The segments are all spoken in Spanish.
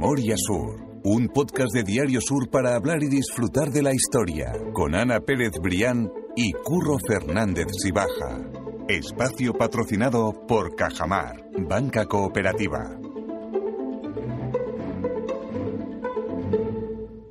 Memoria Sur, un podcast de Diario Sur para hablar y disfrutar de la historia, con Ana Pérez Brián y Curro Fernández Sibaja. Espacio patrocinado por Cajamar, Banca Cooperativa.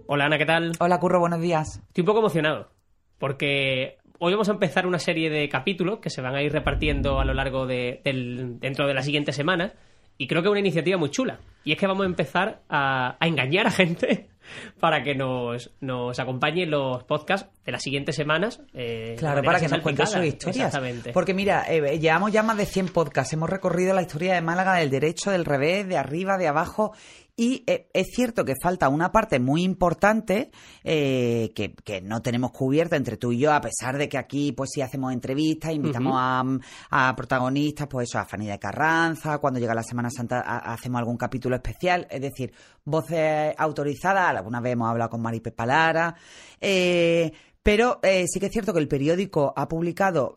Hola Ana, ¿qué tal? Hola Curro, buenos días. Estoy un poco emocionado, porque hoy vamos a empezar una serie de capítulos que se van a ir repartiendo a lo largo de, del, dentro de las siguientes semanas y creo que es una iniciativa muy chula. Y es que vamos a empezar a, engañar a gente para que nos, nos acompañe en los podcasts de las siguientes semanas. Eh, claro, para que nos cuenten sus historias. Exactamente. Porque mira, eh, llevamos ya más de 100 podcasts. Hemos recorrido la historia de Málaga del derecho, del revés, de arriba, de abajo. Y eh, es cierto que falta una parte muy importante eh, que, no tenemos cubierta entre tú y yo, a pesar de que aquí pues sí hacemos entrevistas, invitamos a, protagonistas, pues eso, a Fanny de Carranza, cuando llega la Semana Santa hacemos algún capítulo especial, es decir, voces autorizadas, alguna vez hemos hablado con Maripe Palara, eh, pero sí que es cierto que el periódico ha publicado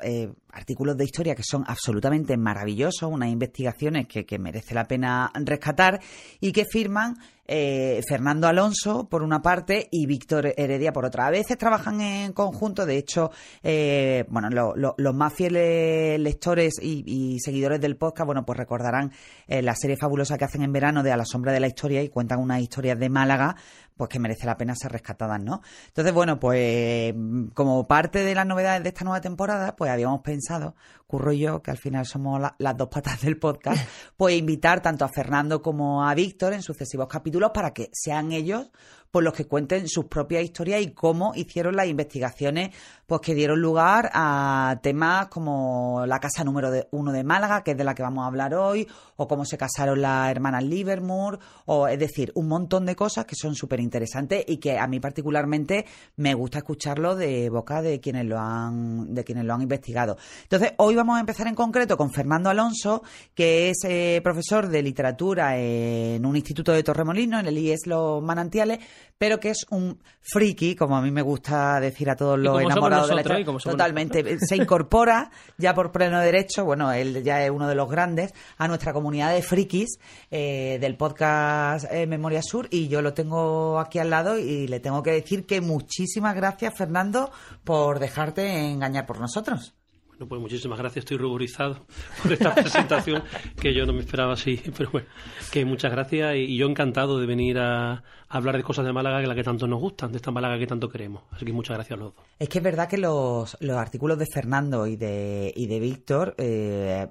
artículos de historia que son absolutamente maravillosos, unas investigaciones que, que merece la pena rescatar y que firman eh, Fernando Alonso por una parte y Víctor Heredia por otra. A veces trabajan en conjunto, de hecho, eh, bueno, los más fieles lectores y, seguidores del podcast, bueno, pues recordarán eh, la serie fabulosa que hacen en verano de A la sombra de la historia y cuentan unas historias de Málaga, pues que merece la pena ser rescatadas, ¿no? Entonces, bueno, pues como parte de las novedades de esta nueva temporada, pues habíamos pensado pensado. Curro y yo, que al final somos las dos patas del podcast, pues invitar tanto a Fernando como a Víctor en sucesivos capítulos para que sean ellos por los que cuenten sus propias historias y cómo hicieron las investigaciones pues que dieron lugar a temas como la casa número uno de Málaga, que es de la que vamos a hablar hoy, o cómo se casaron las hermanas Livermore, o es decir, un montón de cosas que son súper interesantes y que a mí particularmente me gusta escucharlo de boca de quienes lo han, de quienes lo han investigado. Entonces, hoy vamos a empezar en concreto con Fernando Alonso, que es eh, profesor de literatura en un instituto de Torremolino, en el IES Los Manantiales, pero que es un friki, como a mí me gusta decir a todos los enamorados de la Totalmente. Se incorpora ya por pleno derecho, bueno, él ya es uno de los grandes, a nuestra comunidad de frikis eh, del podcast eh, Memoria Sur y yo lo tengo aquí al lado y le tengo que decir que muchísimas gracias, Fernando, por dejarte engañar por nosotros. Bueno, pues muchísimas gracias, estoy ruborizado por esta presentación que yo no me esperaba así, pero bueno, que muchas gracias y yo encantado de venir a, hablar de cosas de Málaga que la que tanto nos gustan, de esta Málaga que tanto queremos. Así que muchas gracias a los dos. Es que es verdad que los, los artículos de Fernando y de, y de Víctor eh,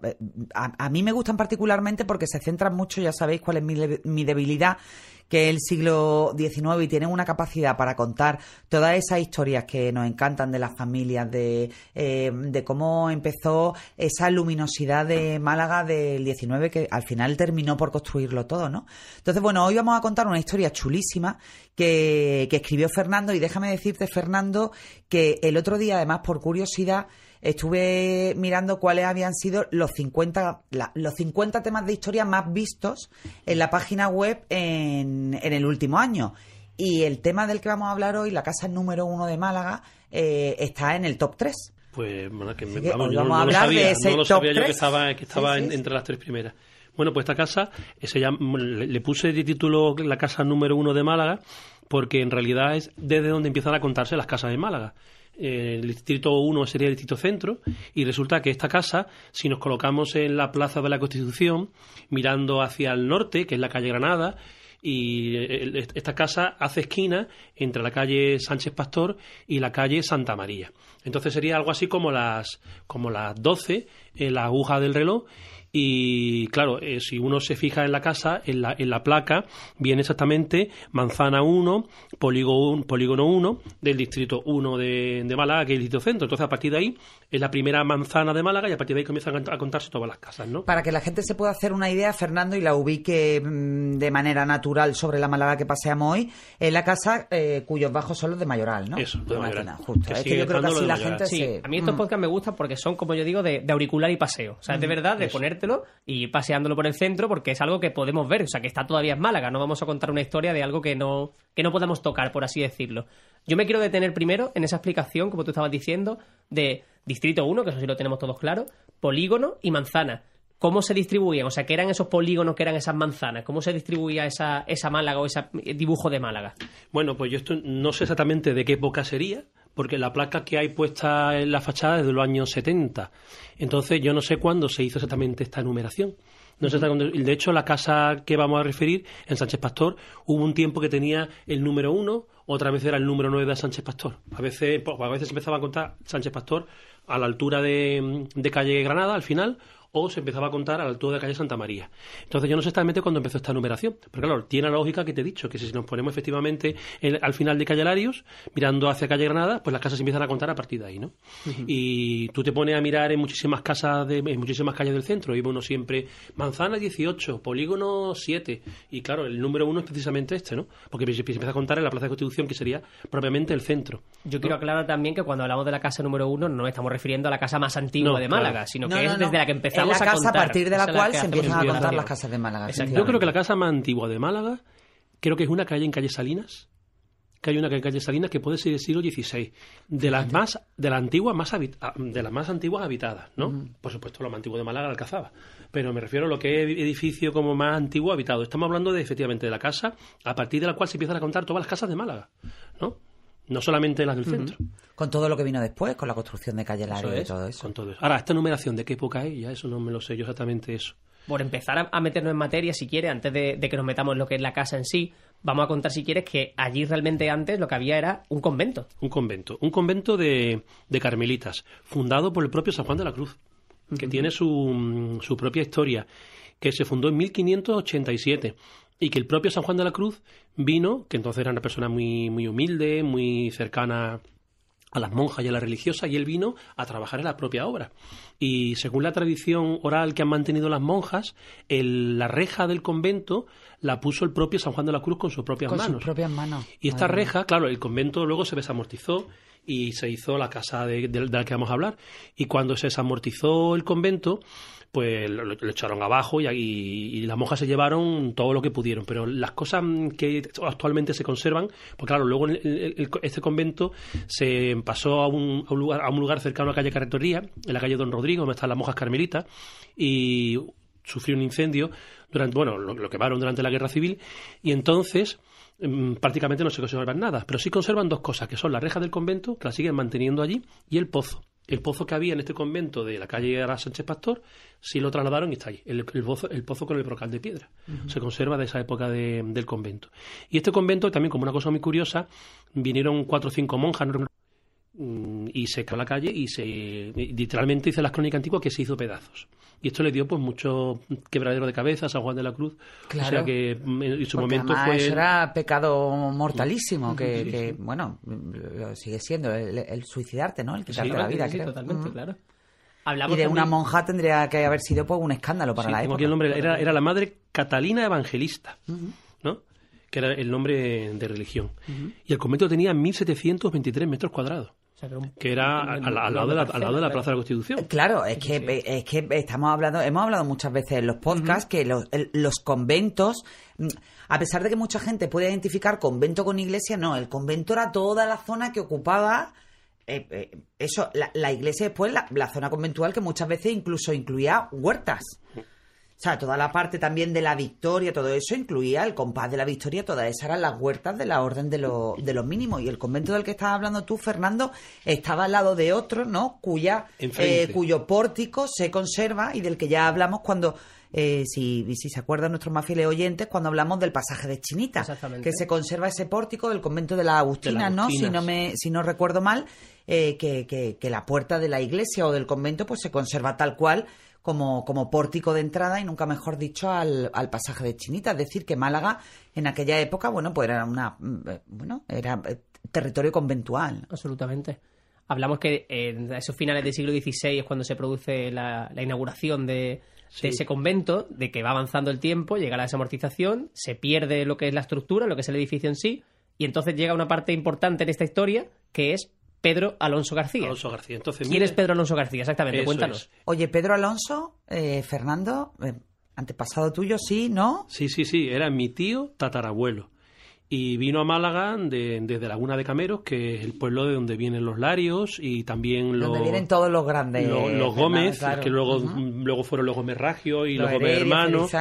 a, mí me gustan particularmente porque se centran mucho, ya sabéis cuál es mi, mi debilidad que el siglo XIX y tienen una capacidad para contar todas esas historias que nos encantan de las familias, de, eh, de cómo empezó esa luminosidad de Málaga del XIX que al final terminó por construirlo todo, ¿no? Entonces, bueno, hoy vamos a contar una historia chulísima que, que escribió Fernando y déjame decirte, Fernando, que el otro día, además, por curiosidad, estuve mirando cuáles habían sido los 50, los 50 temas de historia más vistos en la página web en, en, el último año. Y el tema del que vamos a hablar hoy, la casa número uno de Málaga, eh, está en el top 3. Pues bueno, que, vamos, no, a hablar sabía, de ese no lo sabía yo que estaba, que estaba entre las tres primeras. Bueno, pues esta casa se le, puse de título la casa número uno de Málaga porque en realidad es desde donde empiezan a contarse las casas de Málaga. Eh, el distrito 1 sería el distrito centro, y resulta que esta casa, si nos colocamos en la Plaza de la Constitución, mirando hacia el norte, que es la calle Granada, y eh, esta casa hace esquina entre la calle Sánchez Pastor y la calle Santa María. Entonces sería algo así como las, como las 12 en la aguja del reloj y claro, eh, si uno se fija en la casa, en la, en la placa, viene exactamente manzana 1, polígono, polígono 1 del distrito 1 de, de, Málaga, que es el distrito centro. Entonces, a partir de ahí es la primera manzana de Málaga y a partir de ahí comienzan a contarse todas las casas, ¿no? Para que la gente se pueda hacer una idea, Fernando, y la ubique mm, de manera natural sobre la Málaga que paseamos hoy, es la casa eh, cuyos bajos son los de Mayoral, ¿no? Eso, de Mayoral. Justo. es que yo creo que así la gente sí, A mí estos mm. podcasts me gustan porque son, como yo digo, de, auricular y paseo. O sea, es de mm, verdad de poner y paseándolo por el centro porque es algo que podemos ver, o sea, que está todavía en Málaga, no vamos a contar una historia de algo que no, que no podemos tocar, por así decirlo. Yo me quiero detener primero en esa explicación, como tú estabas diciendo, de Distrito 1, que eso sí lo tenemos todos claro, polígono y manzana. ¿cómo se distribuían? O sea, ¿qué eran esos polígonos, qué eran esas manzanas? ¿Cómo se distribuía esa, esa Málaga o ese dibujo de Málaga? Bueno, pues yo esto no sé exactamente de qué época sería, porque la placa que hay puesta en la fachada es de los años 70. Entonces yo no sé cuándo se hizo exactamente esta numeración. No sé de hecho, la casa que vamos a referir, en Sánchez Pastor, hubo un tiempo que tenía el número uno, otra vez era el número nueve de Sánchez Pastor. A veces, pues, a veces empezaba a contar Sánchez Pastor a la altura de, calle Granada, al final, o se empezaba a contar a la altura de calle Santa María. Entonces yo no sé exactamente cuándo empezó esta numeración, pero claro, tiene la lógica que te he dicho, que si nos ponemos efectivamente al final de calle Larios, mirando hacia calle Granada, pues las casas empiezan a contar a partir de ahí, ¿no? Y tú te pones a mirar en muchísimas casas, de, en muchísimas calles del centro, y uno siempre manzana 18, polígono 7, y claro, el número uno es precisamente este, ¿no? Porque se empieza a contar en la Plaza de Constitución, que sería propiamente el centro. Yo quiero aclarar también que cuando hablamos de la casa número uno no estamos refiriendo a la casa más antigua de Málaga, sino que es desde la que empezamos la casa a, partir de la cual se empiezan a contar las casas de Málaga. Yo creo que la casa más antigua de Málaga, creo que es una calle en calle Salinas, que hay una en calle Salinas que puede ser del siglo XVI, de las más, de la antigua más ah, de las más antiguas habitadas, ¿no? Por supuesto, lo más antiguo de Málaga la Alcazaba, pero me refiero a lo que es edificio como más antiguo habitado. Estamos hablando de efectivamente de la casa a partir de la cual se empiezan a contar todas las casas de Málaga, ¿no? No solamente las del centro. Con todo lo que vino después, con la construcción de Calle Lario y todo eso. Con todo eso. Ahora, esta numeración, ¿de qué época es? Ya eso no me lo sé yo exactamente eso. Por empezar a, meternos en materia, si quieres, antes de, que nos metamos en lo que es la casa en sí, vamos a contar, si quieres, que allí realmente antes lo que había era un convento. Un convento. Un convento de, de carmelitas, fundado por el propio San Juan de la Cruz, que tiene su, su propia historia, que se fundó en 1587 y que el propio San Juan de la Cruz vino, que entonces era una persona muy, muy humilde, muy cercana a las monjas y a la religiosa, y él vino a trabajar en la propia obra. Y según la tradición oral que han mantenido las monjas, la reja del convento la puso el propio San Juan de la Cruz con sus propias con manos. Sus propias manos. Y esta reja, claro, el convento luego se desamortizó y se hizo la casa de, de la que vamos a hablar. Y cuando se desamortizó el convento, pues lo, echaron abajo y, y, las monjas se llevaron todo lo que pudieron. Pero las cosas que actualmente se conservan, pues claro, luego este convento se pasó a un, a un, lugar, a un lugar cercano a la calle Carretoría, en la calle Don Rodrigo, donde están las monjas carmelitas, y sufrió un incendio durante, bueno, lo, quemaron durante la guerra civil, y entonces mm, prácticamente no se conservan nada, pero sí conservan dos cosas, que son la reja del convento, que la siguen manteniendo allí, y el pozo el pozo que había en este convento de la calle Ara Sánchez Pastor, sí lo trasladaron y está ahí, el, pozo, el pozo con el brocal de piedra. Se conserva de esa época del convento. Y este convento, también como una cosa muy curiosa, vinieron cuatro o cinco monjas, Mm, y se quedó a la calle y se literalmente dice las crónicas antiguas que se hizo pedazos. Y esto le dio pues mucho quebradero de cabeza a San Juan de la Cruz. Claro. O sea que mm, en su momento fue... Eso era pecado mortalísimo, que, bueno, sigue siendo el, suicidarte, ¿no? El quitarte la vida, creo. totalmente, claro. y de una monja tendría que haber sido pues un escándalo para la época. Aquí el nombre era, era la madre Catalina Evangelista, ¿no? que era el nombre de religión. Y el convento tenía 1.723 metros cuadrados que era al, lado de la, Plaza de la Constitución. Claro, es que, es que estamos hablando, hemos hablado muchas veces en los podcasts que los, los, conventos, mm, a pesar de que mucha gente puede identificar convento con iglesia, no, el convento era toda la zona que ocupaba eh, eh, eso, la, iglesia después, la, la, zona conventual que muchas veces incluso incluía huertas. O sea, toda la parte también de la victoria, todo eso incluía el compás de la victoria, todas esas eran las huertas de la orden de, de los mínimos. Y el convento del que estabas hablando tú, Fernando, estaba al lado de otro, ¿no? Cuya, eh, cuyo pórtico se conserva y del que ya hablamos cuando eh, si, si se acuerdan nuestros más fieles oyentes, cuando hablamos del pasaje de Chinita, que se conserva ese pórtico del convento de las Agustinas, ¿no? Si no me, si no recuerdo mal, eh, que, que, que, la puerta de la iglesia o del convento pues se conserva tal cual como, como pórtico de entrada y nunca mejor dicho al, al pasaje de Chinita. Es decir, que Málaga en aquella época, bueno, pues era una, eh, bueno, era eh, territorio conventual. Absolutamente. Hablamos que en esos finales del siglo XVI es cuando se produce la, inauguración de, ese convento, de que va avanzando el tiempo, llega la desamortización, se pierde lo que es la estructura, lo que es el edificio en sí, y entonces llega una parte importante en esta historia, que es Pedro Alonso García. Alonso García. Entonces, ¿Quién es Pedro Alonso García? Exactamente, cuéntanos. Oye, Pedro Alonso, eh, Fernando, eh, antepasado tuyo, sí, ¿no? Sí, sí, sí, era mi tío tatarabuelo. Y vino a Málaga desde Laguna de Cameros, que es el pueblo de donde vienen los Larios y también los... Donde vienen todos los grandes... Los, Gómez, que luego, luego fueron los Gómez Ragio y los, Gómez Hermanos.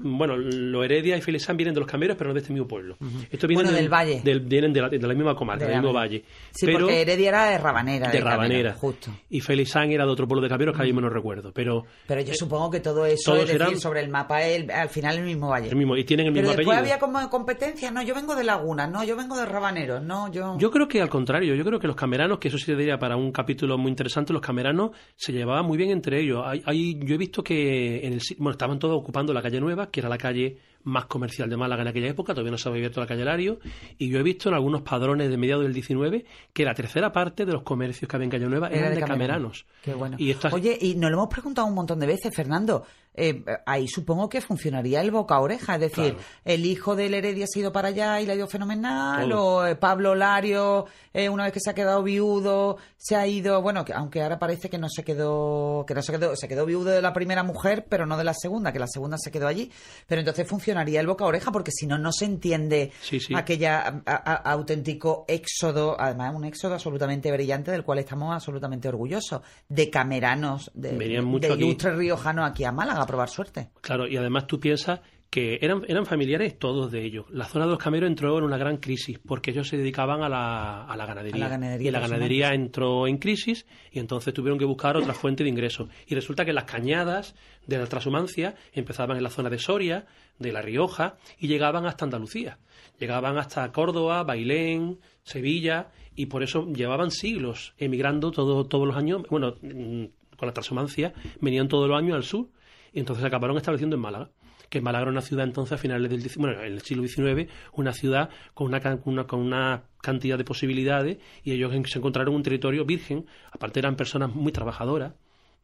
Bueno, los Heredia y Felizán vienen de los Cameros, pero no de este mismo pueblo. Esto viene del, Valle. vienen de la, misma comarca, del mismo Valle. Sí, porque Heredia era de Rabanera. De, Rabanera. justo. Y Felizán era de otro pueblo de Cameros que ahí me no recuerdo. Pero, pero yo supongo que todo eso, es decir, sobre el mapa, al final el mismo Valle. El mismo, y tienen el mismo pero después había como competencia, no, yo vengo de Laguna, no, yo vengo de Rabaneros, no, yo... Yo creo que al contrario, yo creo que los cameranos, que eso sí diría para un capítulo muy interesante, los cameranos se llevaban muy bien entre ellos. Hay, yo he visto que en el, bueno, estaban todos ocupando la calle Nueva, que era la calle más comercial de Málaga en aquella época, todavía no se había abierto la calle Lario, y yo he visto en algunos padrones de mediados del 19 que la tercera parte de los comercios que había en Calle Nueva eran de, cameranos. Qué bueno. Oye, y nos lo hemos preguntado un montón de veces, Fernando, eh, ahí supongo que funcionaría el boca-oreja, es decir, el hijo del Heredia se ha ido para allá y le ha ido fenomenal, o eh, Pablo Lario, eh, una vez que se ha quedado viudo, se ha ido, bueno, que, aunque ahora parece que no se quedó, que no se quedó, se quedó viudo de la primera mujer, pero no de la segunda, que la segunda se quedó allí, pero entonces funciona funcionaría el boca oreja, porque si no, no se entiende aquella auténtico éxodo, además un éxodo absolutamente brillante del cual estamos absolutamente orgullosos, de cameranos, de, de ilustres riojanos aquí a Málaga a probar suerte. Claro, y además tú piensas que eran, eran familiares todos de ellos. La zona de los cameros entró en una gran crisis porque ellos se dedicaban a la, a la ganadería. y la ganadería entró en crisis y entonces tuvieron que buscar otra fuente de ingresos. Y resulta que las cañadas de la transhumancia empezaban en la zona de Soria, de La Rioja y llegaban hasta Andalucía. Llegaban hasta Córdoba, Bailén, Sevilla y por eso llevaban siglos emigrando todo, todos los años. Bueno, mm, con la transhumancia venían todos los años al sur y entonces acabaron estableciendo en Málaga que Málaga era una ciudad entonces a finales del bueno, en el siglo XIX, una ciudad con una, con una cantidad de posibilidades y ellos se encontraron un territorio virgen, aparte eran personas muy trabajadoras,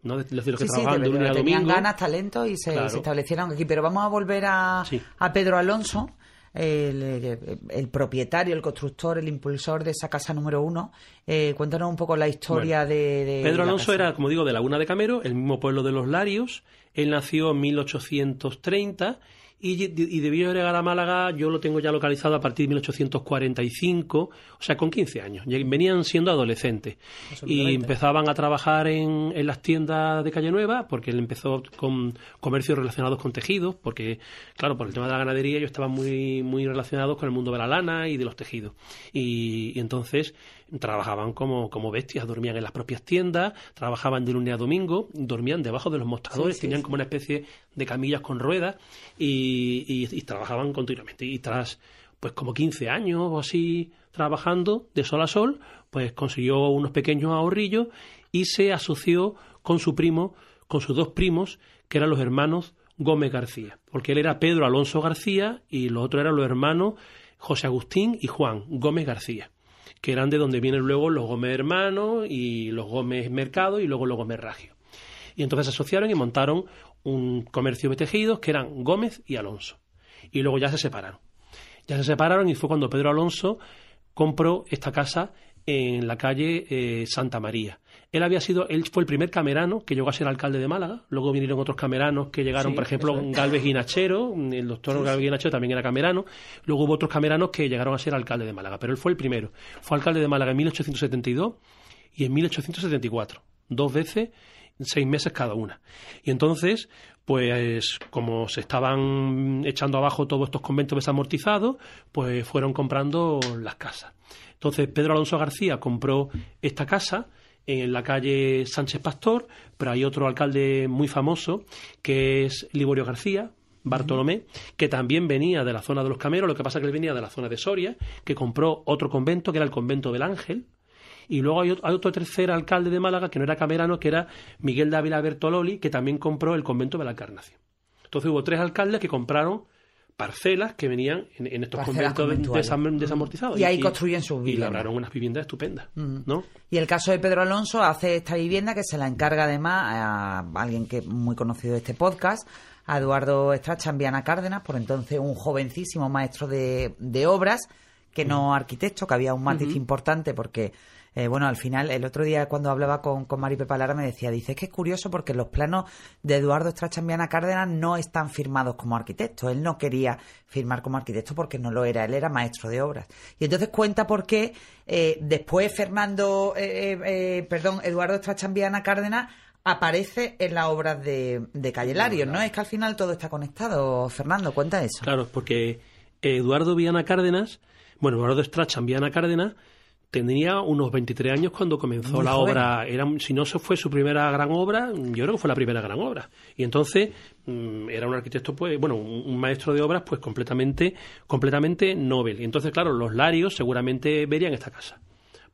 ¿no? De, los que trabajaban de domingo. Tenían ganas, talento y se, establecieron aquí. Pero vamos a volver a, a Pedro Alonso. El, propietario, el constructor, el impulsor de esa casa número uno. Eh, cuéntanos un poco la historia de, Pedro Alonso era, como digo, de Laguna de Camero, el mismo pueblo de los Larios. Él nació en 1830 y, debió llegar a Málaga, yo lo tengo ya localizado a partir de 1845, o sea, con 15 años. Venían siendo adolescentes y empezaban a trabajar en, en, las tiendas de Calle Nueva, porque él empezó con comercios relacionados con tejidos, porque, claro, por el tema de la ganadería ellos estaban muy, muy relacionados con el mundo de la lana y de los tejidos. y entonces trabajaban como, como bestias, dormían en las propias tiendas, trabajaban de lunes a domingo, dormían debajo de los mostradores, tenían como una especie de camillas con ruedas y, y, trabajaban continuamente. Y tras pues como 15 años o así trabajando de sol a sol, pues consiguió unos pequeños ahorrillos y se asoció con su primo, con sus dos primos, que eran los hermanos Gómez García, porque él era Pedro Alonso García y los otros eran los hermanos José Agustín y Juan Gómez García que eran de donde vienen luego los Gómez Hermanos y los Gómez Mercado y luego los Gómez Ragio. Y entonces se asociaron y montaron un comercio de tejidos que eran Gómez y Alonso. Y luego ya se separaron. Ya se separaron y fue cuando Pedro Alonso compró esta casa en la calle eh, Santa María. Él había sido, él fue el primer camerano que llegó a ser alcalde de Málaga. Luego vinieron otros cameranos que llegaron, por ejemplo, Galvez Guinachero, el doctor Galvez Guinachero también era camerano. Luego hubo otros cameranos que llegaron a ser alcalde de Málaga, pero él fue el primero. Fue alcalde de Málaga en 1872 y en 1874, dos veces, seis meses cada una. Y entonces, pues como se estaban echando abajo todos estos conventos desamortizados, pues fueron comprando las casas. Entonces Pedro Alonso García compró esta casa en la calle Sánchez Pastor, pero hay otro alcalde muy famoso que es Liborio García, Bartolomé, que también venía de la zona de los Cameros, lo que pasa es que él venía de la zona de Soria, que compró otro convento, que era el convento del Ángel, y luego hay otro, tercer alcalde de Málaga, que no era camerano, que era Miguel Dávila Bertololi, que también compró el convento de la Encarnación. Entonces hubo tres alcaldes que compraron parcelas que venían en, estos conventos desamortizados. Y ahí construyen sus viviendas. Y lograron unas viviendas estupendas, ¿no? Y el caso de Pedro Alonso hace esta vivienda que se la encarga además a alguien que muy conocido de este podcast, a Eduardo Estrachambiana Cárdenas, por entonces un jovencísimo maestro de, obras, que no arquitecto, que había un matiz importante porque Eh, bueno, al final, el otro día cuando hablaba con, con Mari Pepa Lara me decía, dice, es que es curioso porque los planos de Eduardo Estrachambiana Cárdenas no están firmados como arquitecto. Él no quería firmar como arquitecto porque no lo era, él era maestro de obras. Y entonces cuenta por qué eh, después Fernando, eh, perdón, Eduardo Estrachambiana Cárdenas aparece en las obras de, de Calle ¿no? Es que al final todo está conectado. Fernando, cuenta eso. Claro, porque Eduardo Viana Cárdenas, bueno, Eduardo Strachan Viana Cárdenas, tenía unos 23 años cuando comenzó la obra. Era, si no se fue su primera gran obra, yo creo que fue la primera gran obra. Y entonces mm, era un arquitecto, pues, bueno, un, maestro de obras, pues completamente, completamente Nobel. Y entonces, claro, los Larios seguramente verían esta casa,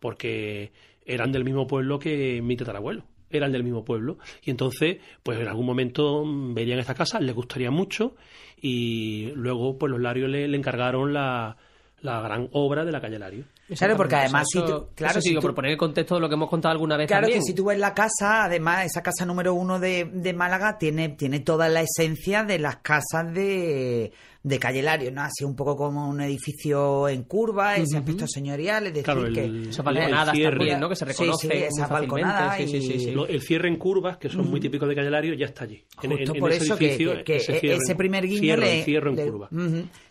porque eran del mismo pueblo que mi tatarabuelo eran del mismo pueblo. Y entonces, pues en algún momento verían esta casa, les gustaría mucho y luego pues los Larios le, encargaron la, la gran obra de la calle Lario. Claro, porque además, si claro, si por poner el contexto de lo que hemos contado alguna vez. Claro, que si tú ves la casa, además, esa casa número uno de, de Málaga tiene, tiene toda la esencia de las casas de, de Calle Lario, ¿no? Así un poco como un edificio en curva, ese aspecto señorial, es decir, claro, el, que... Esa balconada también, ¿no? Que se reconoce sí, sí, esa balconada sí, sí, sí, El cierre en curvas, que son muy típicos de Calle Lario, ya está allí. Justo por eso que, ese, primer guiño le, en curva.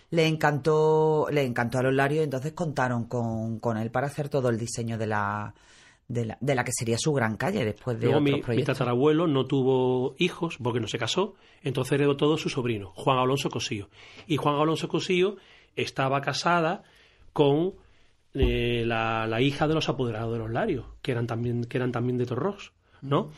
Le encantó le encantó a los Larios, entonces contaron con, con él para hacer todo el diseño de la de la, de la, que sería su gran calle después de Luego otros mi, proyectos. Mi tatarabuelo no tuvo hijos porque no se casó, entonces heredó todo su sobrino, Juan Alonso Cosillo. Y Juan Alonso Cosillo estaba casada con eh, la, la, hija de los apoderados de los Larios, que eran también, que eran también de Torros, ¿no?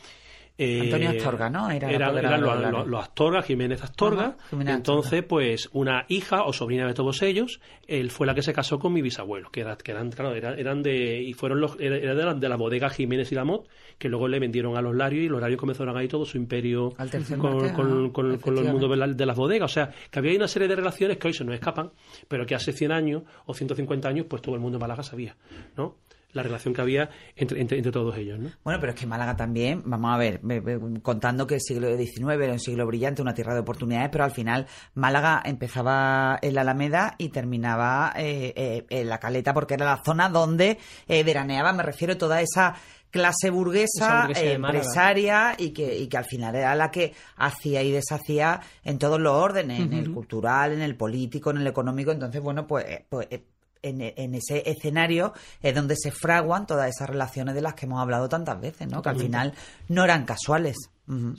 Eh, Astorga, ¿no? Era eran los, Astorga, Jiménez Astorga. Entonces, pues una hija o sobrina de todos ellos, él fue la que se casó con mi bisabuelo, que, que eran, claro, eran, de y fueron los era de la, de la bodega Jiménez y Lamot, que luego le vendieron a los Larios y los Larios comenzaron ahí todo su imperio con, con, con, el mundo de, las bodegas. O sea, que había una serie de relaciones que hoy se nos escapan, pero que hace 100 años o 150 años, pues todo el mundo en Málaga sabía, ¿no? La relación que había entre, entre, todos ellos. ¿no? Bueno, pero es que Málaga también, vamos a ver, contando que el siglo XIX era un siglo brillante, una tierra de oportunidades, pero al final Málaga empezaba en la Alameda y terminaba eh, eh, en la Caleta, porque era la zona donde eh, veraneaba, me refiero, toda esa clase burguesa, empresaria y que, y que al final era la que hacía y deshacía en todos los órdenes, en el cultural, en el político, en el económico. Entonces, bueno, pues, pues en, ese escenario es donde se fraguan todas esas relaciones de las que hemos hablado tantas veces, ¿no? Que al final no eran casuales.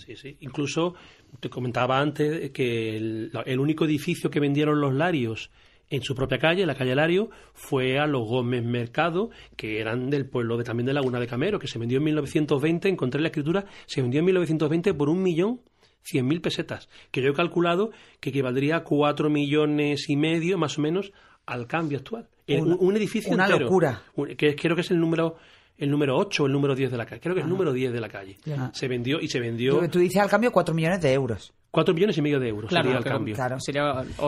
Sí, sí. Incluso te comentaba antes que el, único edificio que vendieron los Larios en su propia calle, la calle Lario, fue a los Gómez Mercado, que eran del pueblo de, también de Laguna de Camero, que se vendió en 1920, encontré la escritura, se vendió en 1920 por un millón cien mil pesetas, que yo he calculado que equivaldría a cuatro millones y medio, más o menos, al cambio actual. un, edificio una locura. que creo que es el número el número 8 o el número 10 de la calle. Creo que es el número 10 de la calle. Se vendió y se vendió. Tú dices al cambio 4 millones de euros. 4 millones y medio de euros claro, sería el cambio. Claro,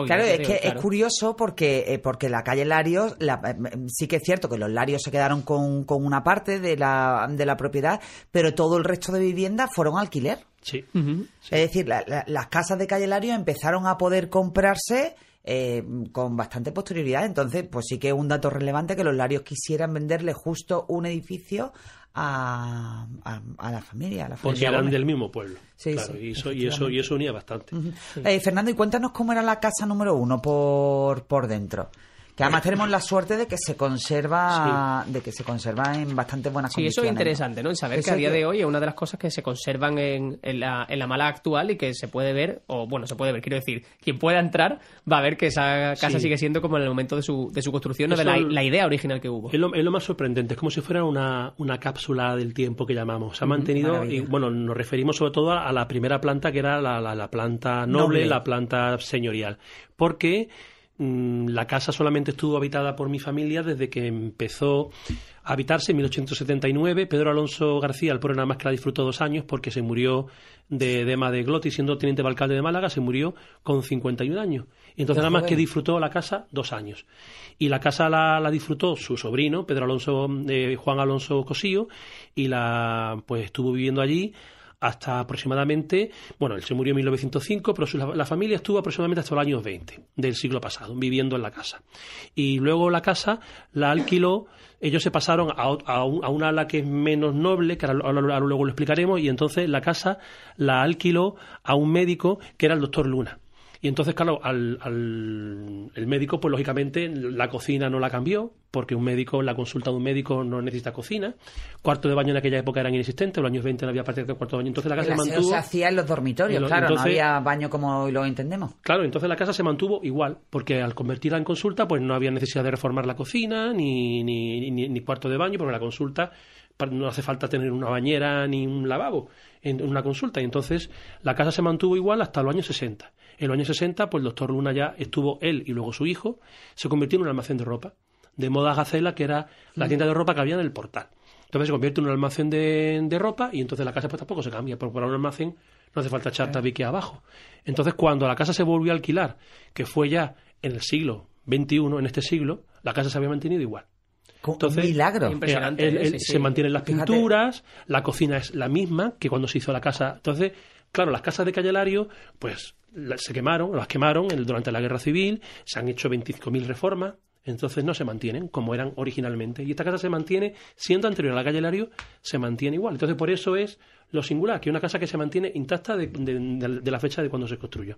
claro es que es curioso porque, eh, porque la calle Larios, la, eh, sí que es cierto que los Larios se quedaron con, con una parte de la, de la propiedad, pero todo el resto de viviendas fueron alquiler. Sí. Es decir, las casas de calle Larios empezaron a poder comprarse eh, con bastante posterioridad. Entonces, pues sí que es un dato relevante que los Larios quisieran venderle justo un edificio a, a, la familia. A la familia Porque eran del mismo pueblo. Sí, sí, y, eso, y, eso, y eso unía bastante. Eh, Fernando, y cuéntanos cómo era la casa número uno por, por dentro. Que además tenemos la suerte de que se conserva de que se conserva en bastante buenas condiciones. Sí, eso es interesante, ¿no? En saber que a día de hoy es una de las cosas que se conservan en, en, la, en la mala actual y que se puede ver, o bueno, se puede ver, quiero decir, quien pueda entrar va a ver que esa casa sigue siendo como en el momento de su, de su construcción o de la, idea original que hubo. Es lo, es lo, más sorprendente, es como si fuera una, una cápsula del tiempo que llamamos. Se ha mantenido, y bueno, nos referimos sobre todo a, la primera planta que era la, la, planta noble, la planta señorial. Porque la casa solamente estuvo habitada por mi familia desde que empezó a habitarse en 1879. Pedro Alonso García, el pobre nada más que la disfrutó dos años porque se murió de edema de glotis siendo teniente de alcalde de Málaga, se murió con 51 años. Y entonces nada más que disfrutó la casa dos años. Y la casa la, disfrutó su sobrino, Pedro Alonso, eh, Juan Alonso Cosío, y la pues estuvo viviendo allí hasta aproximadamente, bueno, él se murió en 1905, pero la, familia estuvo aproximadamente hasta los años 20 del siglo pasado, viviendo en la casa. Y luego la casa la alquiló, ellos se pasaron a, a, un, ala que es menos noble, que ahora, luego lo explicaremos, y entonces la casa la alquiló a un médico que era el doctor Luna. Y entonces, claro, al, el médico, pues lógicamente la cocina no la cambió, porque un médico, la consulta de un médico no necesita cocina. Cuarto de baño en aquella época eran inexistentes, en los años 20 no había parte de cuarto de baño. Entonces la casa se mantuvo. se hacía en los dormitorios, claro, no había baño como hoy lo entendemos. Claro, entonces la casa se mantuvo igual, porque al convertirla en consulta, pues no había necesidad de reformar la cocina ni, ni, ni cuarto de baño, porque la consulta no hace falta tener una bañera ni un lavabo en una consulta. Y entonces la casa se mantuvo igual hasta los años 60. En los años 60, pues el doctor Luna ya estuvo él y luego su hijo, se convirtió en un almacén de ropa, de moda Gacela, que era la tienda de ropa que había en el portal. Entonces se convierte en un almacén de, ropa y entonces la casa pues tampoco se cambia, porque para un almacén no hace falta echar tabique abajo. Entonces cuando la casa se volvió a alquilar, que fue ya en el siglo XXI, en este siglo, la casa se había mantenido igual. Entonces, un milagro. Eh, se mantienen las pinturas, la cocina es la misma que cuando se hizo la casa. Entonces, claro, las casas de Calle pues se quemaron, las quemaron durante la guerra civil, se han hecho 25.000 reformas, entonces no se mantienen como eran originalmente. Y esta casa se mantiene, siendo anterior a la calle se mantiene igual. Entonces, por eso es lo singular, que es una casa que se mantiene intacta de, la fecha de cuando se construyó.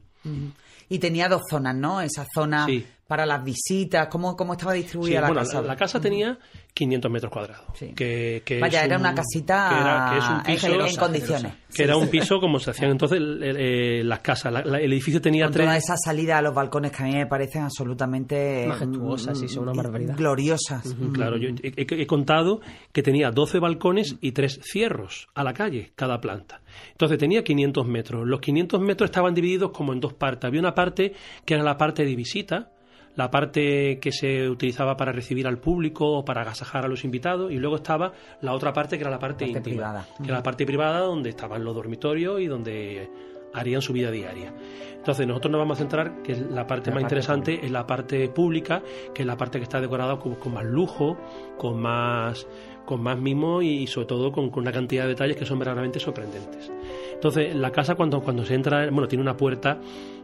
Y tenía dos zonas, ¿no? Esa zona para las visitas, ¿cómo, cómo estaba distribuida la casa? La, casa tenía 500 metros cuadrados. Que, Vaya, era una casita en condiciones. Que era un piso como se hacían entonces las casas. el edificio tenía tres... Toda esa salida a los balcones que a mí me parecen absolutamente... Majestuosas, sí, son una barbaridad. Gloriosas. Claro, yo he, contado que tenía 12 balcones y tres cierros a la calle, cada planta. Entonces tenía 500 metros. Los 500 metros estaban divididos como en dos partes. Había una parte que era la parte de visita, la parte que se utilizaba para recibir al público o para agasajar a los invitados y luego estaba la otra parte que era la parte, íntima, privada. que era la parte privada donde estaban los dormitorios y donde harían su vida diaria. Entonces nosotros nos vamos a centrar, que es la parte más interesante, en la parte pública, que es la parte que está decorada con, con más lujo, con más con más mimo y sobre todo con, con, una cantidad de detalles que son verdaderamente sorprendentes. Entonces, la casa cuando, cuando se entra, bueno, tiene una puerta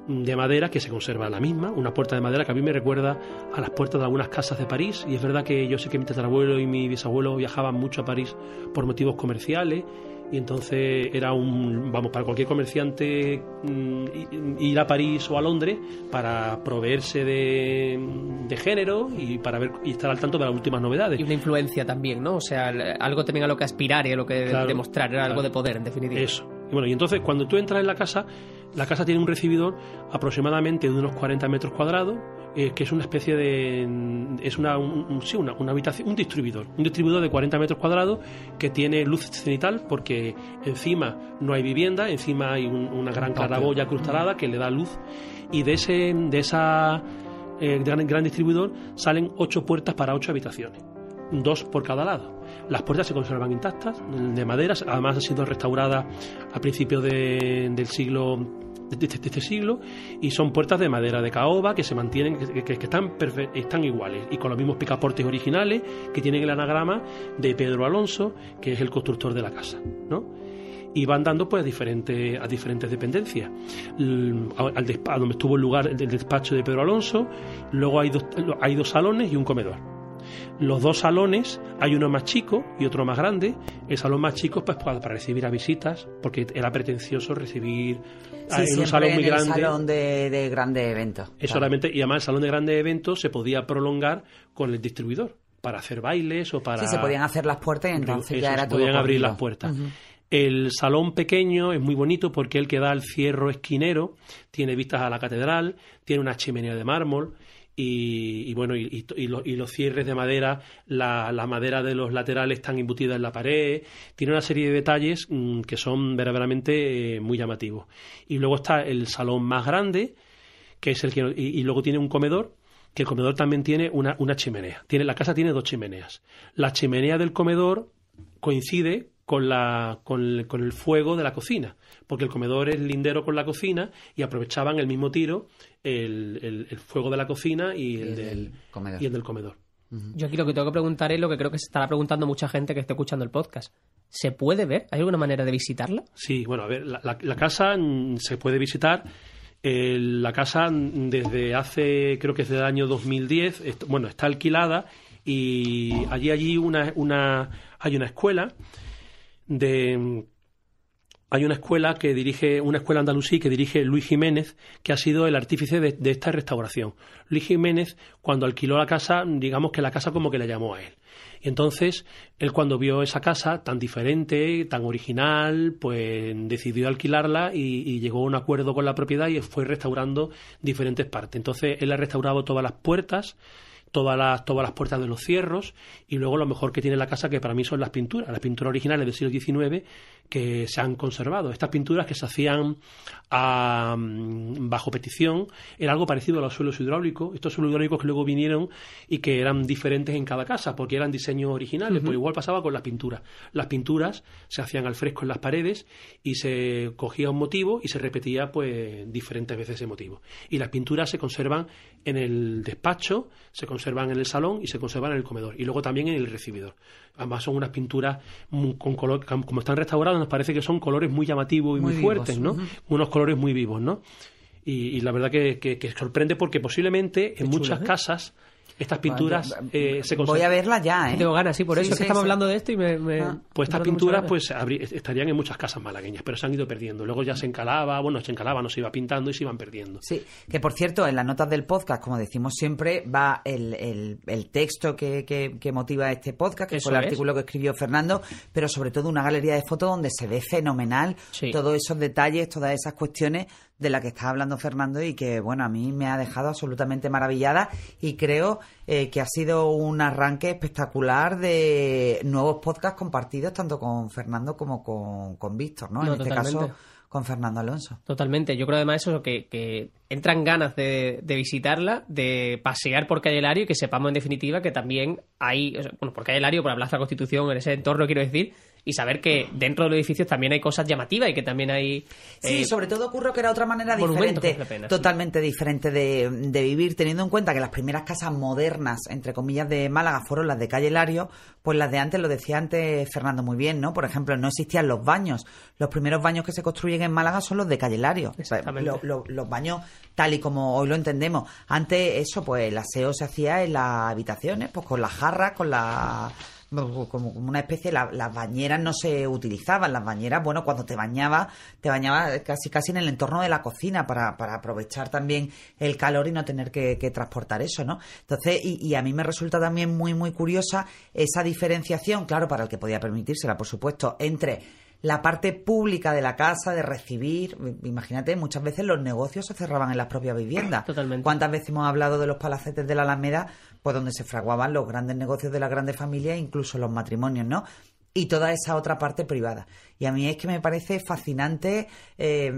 de madera que se conserva la misma, una puerta de madera que a mí me recuerda a las puertas de algunas casas de París y es verdad que yo sé que mi tatarabuelo y mi bisabuelo viajaban mucho a París por motivos comerciales y entonces era un, vamos, para cualquier comerciante mm, ir a París o a Londres para proveerse de, de, género y para ver y estar al tanto de las últimas novedades. Y una influencia también, ¿no? O sea, algo también a lo que aspirar y a lo que demostrar, era algo de poder, en definitiva. Eso. Y bueno, y entonces cuando tú entras en la casa, la casa tiene un recibidor aproximadamente de unos 40 metros cuadrados, eh, que es una especie de. Es una, un, sí, una, habitación, un distribuidor. Un distribuidor de 40 metros cuadrados que tiene luz cenital, porque encima no hay vivienda, encima hay una gran claraboya crustalada que le da luz. Y de, ese, de esa eh, gran, gran distribuidor salen ocho puertas para ocho habitaciones, dos por cada lado. Las puertas se conservan intactas, de madera, además ha sido restaurada a principios del siglo de, este siglo y son puertas de madera de caoba que se mantienen, que, están, están iguales y con los mismos picaportes originales que tienen el anagrama de Pedro Alonso, que es el constructor de la casa, ¿no? y van dando pues a diferentes, a diferentes dependencias. Al, al donde estuvo el lugar del despacho de Pedro Alonso, luego hay dos, hay dos salones y un comedor los dos salones, hay uno más chico y otro más grande. El salón más chico pues para, recibir a visitas, porque era pretencioso recibir en un salón muy grande. salón de, de grandes eventos. solamente, y además el salón de grandes eventos se podía prolongar con el distribuidor para hacer bailes o para... Sí, se podían hacer las puertas y entonces ya era se podían abrir las puertas. El salón pequeño es muy bonito porque él que da al cierro esquinero, tiene vistas a la catedral, tiene una chimenea de mármol y, bueno, y, los, cierres de madera, la, madera de los laterales están embutidas en la pared, tiene una serie de detalles mm, que son verdaderamente eh, muy llamativos. Y luego está el salón más grande, que es el que, y, luego tiene un comedor, que el comedor también tiene una, una chimenea. Tiene, la casa tiene dos chimeneas. La chimenea del comedor coincide con, la, con, el, fuego de la cocina, porque el comedor es lindero con la cocina y aprovechaban el mismo tiro el, el, fuego de la cocina y el, del, comedor. y el del comedor. Yo aquí lo que tengo que preguntar es lo que creo que se estará preguntando mucha gente que esté escuchando el podcast. ¿Se puede ver? ¿Hay alguna manera de visitarla? Sí, bueno, a ver, la, casa mm, se puede visitar. la casa mm, desde hace, creo que es del año 2010, bueno, está alquilada y allí, allí una, una, hay una escuela de hay una escuela que dirige, una escuela andalusí que dirige Luis Jiménez, que ha sido el artífice de, esta restauración. Luis Jiménez, cuando alquiló la casa, digamos que la casa como que le llamó a él. Y entonces, él cuando vio esa casa tan diferente, tan original, pues decidió alquilarla y, llegó a un acuerdo con la propiedad y fue restaurando diferentes partes. Entonces, él ha restaurado todas las puertas, todas las, todas las puertas de los cierros y luego lo mejor que tiene la casa que para mí son las pinturas, las pinturas originales del siglo XIX que se han conservado. Estas pinturas que se hacían bajo petición era algo parecido a los suelos hidráulicos, estos suelos hidráulicos que luego vinieron y que eran diferentes en cada casa porque eran diseños originales, pues igual pasaba con las pinturas. Las pinturas se hacían al fresco en las paredes y se cogía un motivo y se repetía pues diferentes veces ese motivo. Y las pinturas se conservan en el despacho, se conservan en el salón y se conservan en el comedor y luego también en el recibidor. Además son unas pinturas con color, como están restauradas nos parece que son colores muy llamativos y muy, fuertes, ¿no? Unos colores muy vivos, ¿no? Y, la verdad que, sorprende porque posiblemente en muchas ¿eh? casas estas pinturas eh, se Voy a verlas ya, ¿eh? Tengo ganas, sí, por eso es que estamos hablando de esto y me... Ah. pues estas pinturas pues estarían en muchas casas malagueñas, pero se han ido perdiendo. Luego ya se encalaba, bueno, se encalaba, no se iba pintando y se iban perdiendo. Sí, que por cierto, en las notas del podcast, como decimos siempre, va el, el, texto que, que, motiva este podcast, que fue el artículo que escribió Fernando, pero sobre todo una galería de fotos donde se ve fenomenal todos esos detalles, todas esas cuestiones de la que está hablando Fernando y que, bueno, a mí me ha dejado absolutamente maravillada y creo eh, que ha sido un arranque espectacular de nuevos podcasts compartidos tanto con Fernando como con, con Víctor, ¿no? en este caso con Fernando Alonso. Totalmente. Yo creo además eso que, que entran ganas de, de, visitarla, de pasear por Calle Lario y que sepamos en definitiva que también hay, bueno, por Calle Lario, por la Plaza Constitución, en ese entorno quiero decir, y saber que dentro de los edificios también hay cosas llamativas y que también hay... Sí, eh, sobre todo ocurre que era otra manera diferente, totalmente diferente de, vivir, teniendo en cuenta que las primeras casas modernas, entre comillas, de Málaga fueron las de calle Lario, pues las de antes, lo decía antes Fernando muy bien, ¿no? Por ejemplo, no existían los baños. Los primeros baños que se construyen en Málaga son los de calle Lario. los baños tal y como hoy lo entendemos. Antes eso, pues el aseo se hacía en las habitaciones, pues con las jarras, con la como, una especie, las bañeras no se utilizaban, las bañeras, bueno, cuando te bañaba, te bañaba casi casi en el entorno de la cocina para, para aprovechar también el calor y no tener que, transportar eso, ¿no? Entonces, y, y, a mí me resulta también muy, muy curiosa esa diferenciación, claro, para el que podía permitírsela, por supuesto, entre la parte pública de la casa, de recibir. Imagínate, muchas veces los negocios se cerraban en las propias viviendas. Totalmente. ¿Cuántas veces hemos hablado de los palacetes de la Alameda, pues donde se fraguaban los grandes negocios de las grandes familias, incluso los matrimonios, ¿no? Y toda esa otra parte privada. Y a mí es que me parece fascinante eh,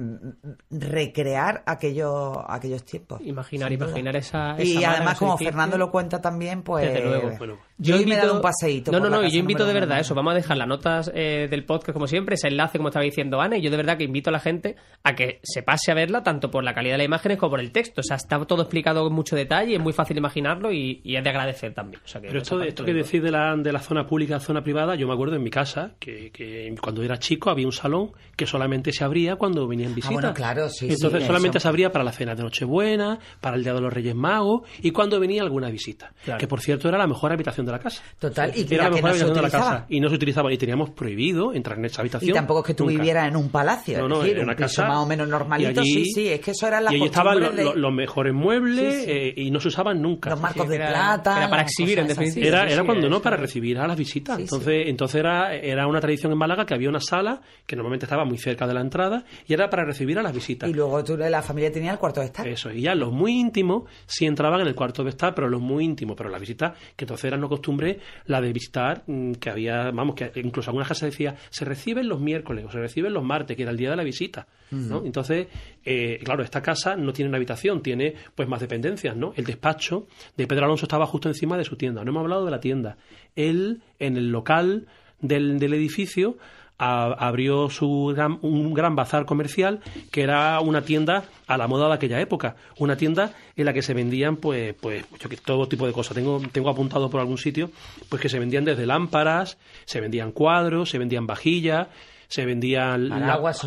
recrear aquellos, aquellos tiempos. Imaginar, imaginar esa, Y además, como Fernando lo cuenta también, pues. Yo invito... me he dado un paseíto. No, no, no, yo invito de verdad eso. Vamos a dejar las notas eh, del podcast, como siempre, ese enlace, como estaba diciendo Ana, y yo de verdad que invito a la gente a que se pase a verla, tanto por la calidad de las imágenes como por el texto. O sea, está todo explicado con mucho detalle, es muy fácil imaginarlo y, es de agradecer también. Pero esto, esto que decís de la, de la zona pública, zona privada, yo me acuerdo en mi casa que, que cuando era chico había un salón que solamente se abría cuando venían ah, visitas. bueno, claro, sí, Entonces solamente se abría para la cena de Nochebuena, para el Día de los Reyes Magos y cuando venía alguna visita. Que por cierto era la mejor habitación de la casa. Total, y que era la mejor habitación de la casa. Y no se utilizaba, y teníamos prohibido entrar en esa habitación. Y tampoco es que tú vivieras en un palacio, no, no, en una casa más o menos normalito. sí, sí, es que eso era la Y estaban los mejores muebles eh, y no se usaban nunca. Los marcos de plata. Era para exhibir, en definitiva. Era, era cuando no, para recibir a las visitas. entonces, entonces era, era una tradición en Málaga que había una sala que normalmente estaba muy cerca de la entrada y era para recibir a las visitas. Y luego tú, la familia tenía el cuarto de estar. Eso, y ya los muy íntimos sí entraban en el cuarto de estar, pero los muy íntimos, pero la visita, que entonces era no costumbre la de visitar, mm, que había, vamos, que incluso algunas casas decía, se reciben los miércoles o se reciben los martes, que era el día de la visita. ¿no? Entonces, eh, claro, esta casa no tiene una habitación, tiene pues más dependencias, ¿no? El despacho de Pedro Alonso estaba justo encima de su tienda. No hemos hablado de la tienda. Él, en el local del, del edificio, abrió su un gran bazar comercial que era una tienda a la moda de aquella época, una tienda en la que se vendían pues pues todo tipo de cosas. Tengo tengo apuntado por algún sitio pues que se vendían desde lámparas, se vendían cuadros, se vendían vajillas, se vendían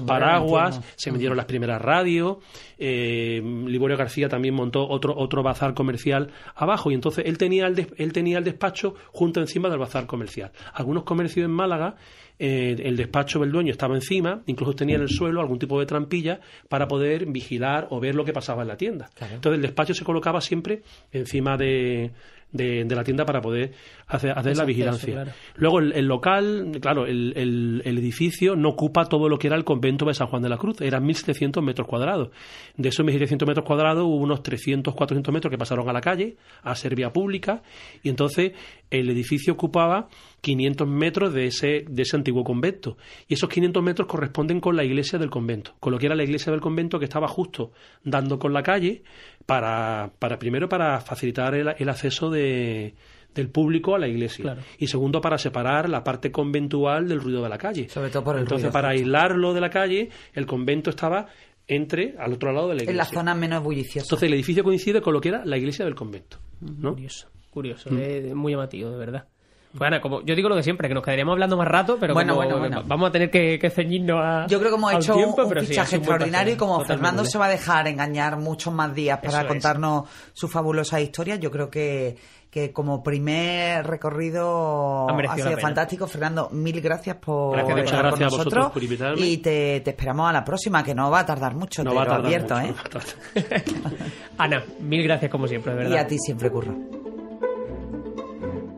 paraguas, se vendieron las primeras radios. Eh, Liborio García también montó otro, otro bazar comercial abajo y entonces él tenía, el él tenía el despacho junto encima del bazar comercial. Algunos comercios en Málaga eh, el despacho del dueño estaba encima, incluso tenía en el suelo algún tipo de trampilla para poder vigilar o ver lo que pasaba en la tienda. Entonces el despacho se colocaba siempre encima de, de, la tienda para poder hacer, hacer la vigilancia. Luego el, local, claro, el, el, edificio no ocupa todo lo que era el convento de San Juan de la Cruz, eran 1.700 metros cuadrados. De esos 1.700 metros cuadrados hubo unos 300, 400 metros que pasaron a la calle, a ser vía pública, y entonces el edificio ocupaba 500 metros de ese, de ese antiguo convento. Y esos 500 metros corresponden con la iglesia del convento, con lo que era la iglesia del convento que estaba justo dando con la calle para, para primero para facilitar el, acceso de, del público a la iglesia y segundo para separar la parte conventual del ruido de la calle. Sobre todo por el Entonces, para aislarlo de la calle, el convento estaba entre al otro lado de la iglesia. En la zona menos bulliciosa. Entonces, el edificio coincide con lo que era la iglesia del convento. Curioso, curioso, mm. muy llamativo, de verdad. Bueno, como yo digo lo de siempre, que nos quedaríamos hablando más rato, pero bueno, vamos a tener que, ceñirnos a. Yo creo que hemos hecho un, fichaje extraordinario y como Fernando se va a dejar engañar muchos más días para contarnos su fabulosa historia, yo creo que, que como primer recorrido ha, sido fantástico. Fernando, mil gracias por estar con nosotros y te, esperamos a la próxima, que no va a tardar mucho, no te lo advierto, ¿eh? Ana, mil gracias como siempre, de verdad. Y a ti siempre, Curro.